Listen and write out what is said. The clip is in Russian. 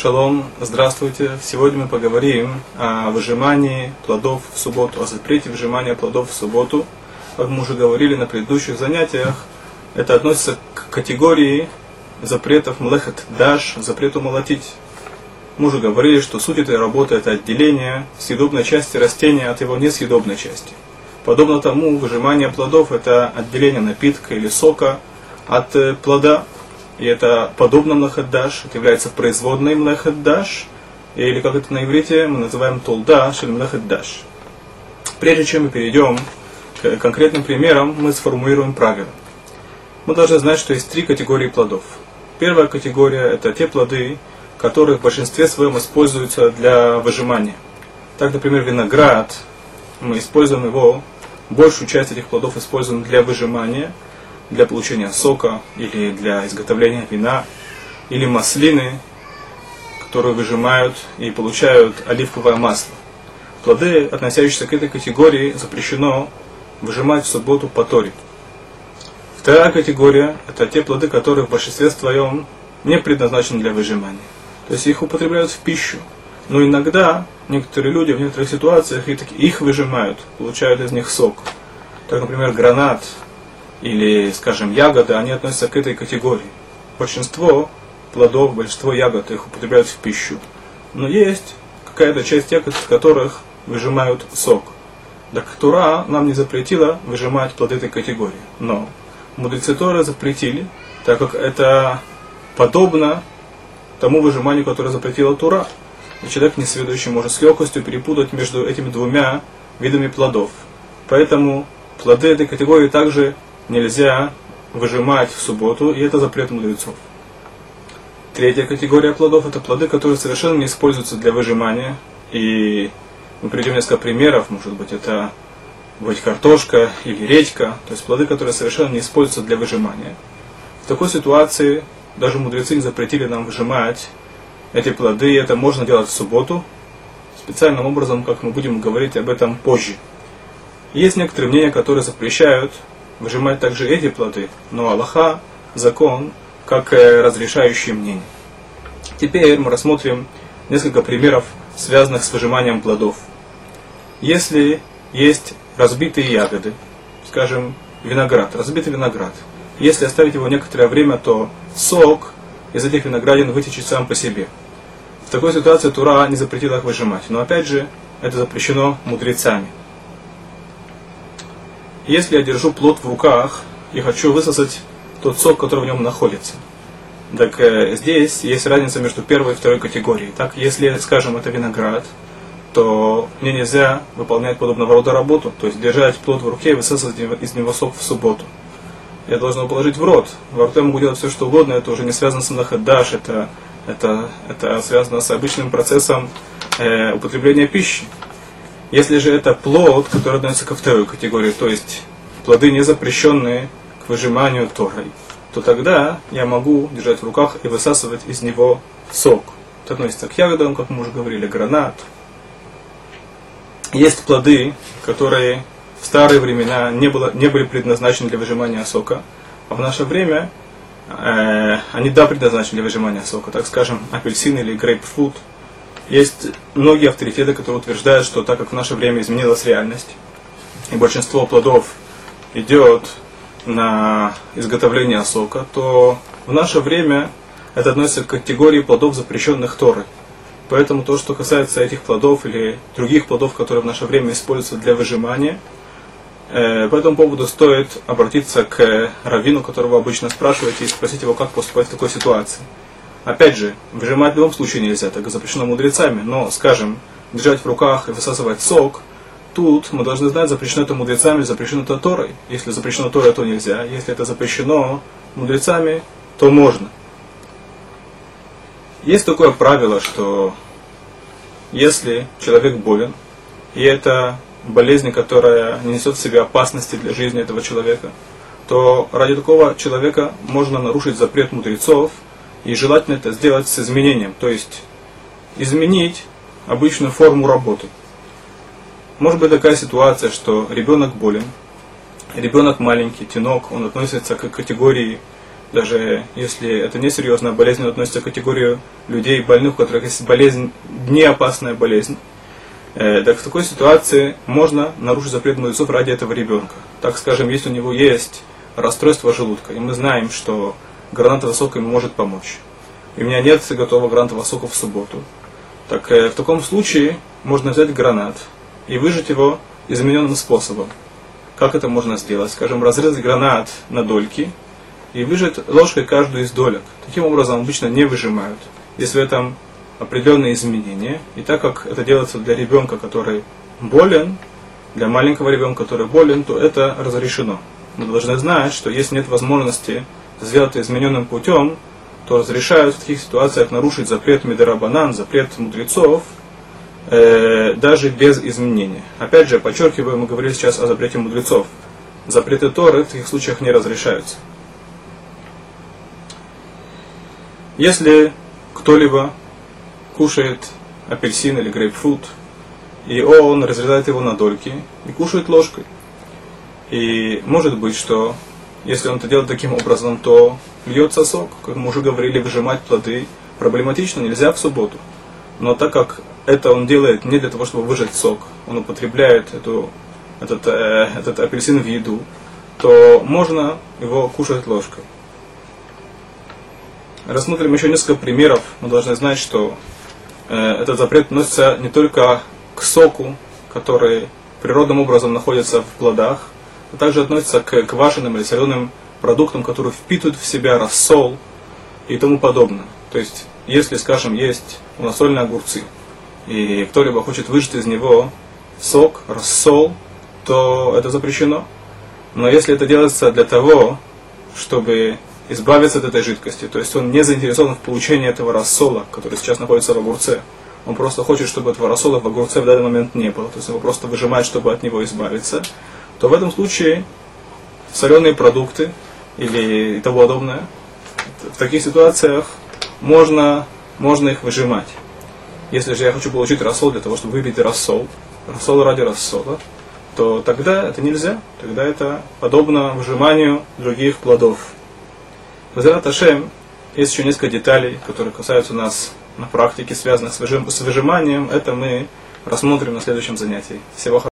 Шалом, здравствуйте. Сегодня мы поговорим о выжимании плодов в субботу, о запрете выжимания плодов в субботу. Как мы уже говорили на предыдущих занятиях, это относится к категории запретов млехет даш, запрету молотить. Мы уже говорили, что суть этой работы это отделение съедобной части растения от его несъедобной части. Подобно тому, выжимание плодов это отделение напитка или сока от э, плода, и это подобно млахаддаш, это является производной млахаддаш, или как это на иврите мы называем толдаш или млахаддаш. Прежде чем мы перейдем к конкретным примерам, мы сформулируем правила. Мы должны знать, что есть три категории плодов. Первая категория – это те плоды, которые в большинстве своем используются для выжимания. Так, например, виноград, мы используем его, большую часть этих плодов используем для выжимания – для получения сока или для изготовления вина, или маслины, которые выжимают и получают оливковое масло. Плоды, относящиеся к этой категории, запрещено выжимать в субботу по Торе. Вторая категория – это те плоды, которые в большинстве своем не предназначены для выжимания. То есть их употребляют в пищу. Но иногда некоторые люди в некоторых ситуациях их выжимают, получают из них сок. Так, например, гранат или, скажем, ягоды, они относятся к этой категории. Большинство плодов, большинство ягод их употребляют в пищу. Но есть какая-то часть ягод, из которых выжимают сок. Так Тура нам не запретила выжимать плоды этой категории. Но мудрецы Торы запретили, так как это подобно тому выжиманию, которое запретила Тура. И человек несведущий может с легкостью перепутать между этими двумя видами плодов. Поэтому плоды этой категории также нельзя выжимать в субботу, и это запрет мудрецов. Третья категория плодов – это плоды, которые совершенно не используются для выжимания. И мы приведем несколько примеров, может быть, это быть картошка или редька, то есть плоды, которые совершенно не используются для выжимания. В такой ситуации даже мудрецы не запретили нам выжимать эти плоды, и это можно делать в субботу, специальным образом, как мы будем говорить об этом позже. Есть некоторые мнения, которые запрещают выжимать также эти плоды, но Аллаха, закон, как разрешающее мнение. Теперь мы рассмотрим несколько примеров, связанных с выжиманием плодов. Если есть разбитые ягоды, скажем, виноград, разбитый виноград, если оставить его некоторое время, то сок из этих виноградин вытечет сам по себе. В такой ситуации Тура не запретила их выжимать. Но опять же, это запрещено мудрецами. Если я держу плод в руках и хочу высосать тот сок, который в нем находится, так э, здесь есть разница между первой и второй категорией. Так, если, скажем, это виноград, то мне нельзя выполнять подобного рода работу, то есть держать плод в руке и высасывать из него сок в субботу. Я должен его положить в рот. Во рту я могу делать все, что угодно, это уже не связано с мнахадаш, это, это, это связано с обычным процессом э, употребления пищи. Если же это плод, который относится ко второй категории, то есть плоды не запрещенные к выжиманию Торой, то тогда я могу держать в руках и высасывать из него сок. Это относится к ягодам, как мы уже говорили, гранат. Есть плоды, которые в старые времена не, было, не были предназначены для выжимания сока, а в наше время э, они да предназначены для выжимания сока. Так скажем, апельсин или грейпфрут – есть многие авторитеты, которые утверждают, что так как в наше время изменилась реальность, и большинство плодов идет на изготовление сока, то в наше время это относится к категории плодов, запрещенных Торой. Поэтому то, что касается этих плодов или других плодов, которые в наше время используются для выжимания, э, по этому поводу стоит обратиться к раввину, которого обычно спрашиваете, и спросить его, как поступать в такой ситуации. Опять же, выжимать в любом случае нельзя, так запрещено мудрецами, но, скажем, держать в руках и высасывать сок, тут мы должны знать, запрещено это мудрецами, запрещено это Торой. Если запрещено Торой, то нельзя. Если это запрещено мудрецами, то можно. Есть такое правило, что если человек болен, и это болезнь, которая не несет в себе опасности для жизни этого человека, то ради такого человека можно нарушить запрет мудрецов – и желательно это сделать с изменением, то есть изменить обычную форму работы. Может быть такая ситуация, что ребенок болен, ребенок маленький, тенок, он относится к категории даже если это не серьезная болезнь, но относится к категории людей больных, у которых есть болезнь, не опасная болезнь, э, так в такой ситуации можно нарушить запрет мудрецов ради этого ребенка. Так скажем, если у него есть расстройство желудка, и мы знаем, что гранатовый сок ему может помочь, и у меня нет готового гранатового сока в субботу, так э, в таком случае можно взять гранат и выжать его измененным способом. Как это можно сделать? Скажем, разрезать гранат на дольки и выжать ложкой каждую из долек. Таким образом обычно не выжимают. Есть в этом определенные изменения. И так как это делается для ребенка, который болен, для маленького ребенка, который болен, то это разрешено. Мы должны знать, что если нет возможности сделать измененным путем, то разрешают в таких ситуациях нарушить запрет Медерабанан, запрет мудрецов, э, даже без изменения. Опять же, подчеркиваю, мы говорили сейчас о запрете мудрецов. Запреты Торы в таких случаях не разрешаются. Если кто-либо кушает апельсин или грейпфрут, и он разрезает его на дольки и кушает ложкой. И может быть, что если он это делает таким образом, то льется сок. Как мы уже говорили, выжимать плоды проблематично нельзя в субботу. Но так как это он делает не для того, чтобы выжать сок, он употребляет эту, этот, э, этот апельсин в еду, то можно его кушать ложкой. Рассмотрим еще несколько примеров. Мы должны знать, что э, этот запрет относится не только к соку, который природным образом находится в плодах, также относится к квашеным или соленым продуктам, которые впитывают в себя рассол и тому подобное. То есть, если, скажем, есть у нас сольные огурцы, и кто-либо хочет выжать из него сок, рассол, то это запрещено. Но если это делается для того, чтобы избавиться от этой жидкости, то есть он не заинтересован в получении этого рассола, который сейчас находится в огурце, он просто хочет, чтобы этого рассола в огурце в данный момент не было, то есть его просто выжимает, чтобы от него избавиться, то в этом случае соленые продукты или тому подобное, в таких ситуациях можно, можно их выжимать. Если же я хочу получить рассол для того, чтобы выпить рассол, рассол ради рассола, то тогда это нельзя. Тогда это подобно выжиманию других плодов. В Ашем есть еще несколько деталей, которые касаются нас на практике, связанных с, выжим, с выжиманием. Это мы рассмотрим на следующем занятии. Всего хорошего.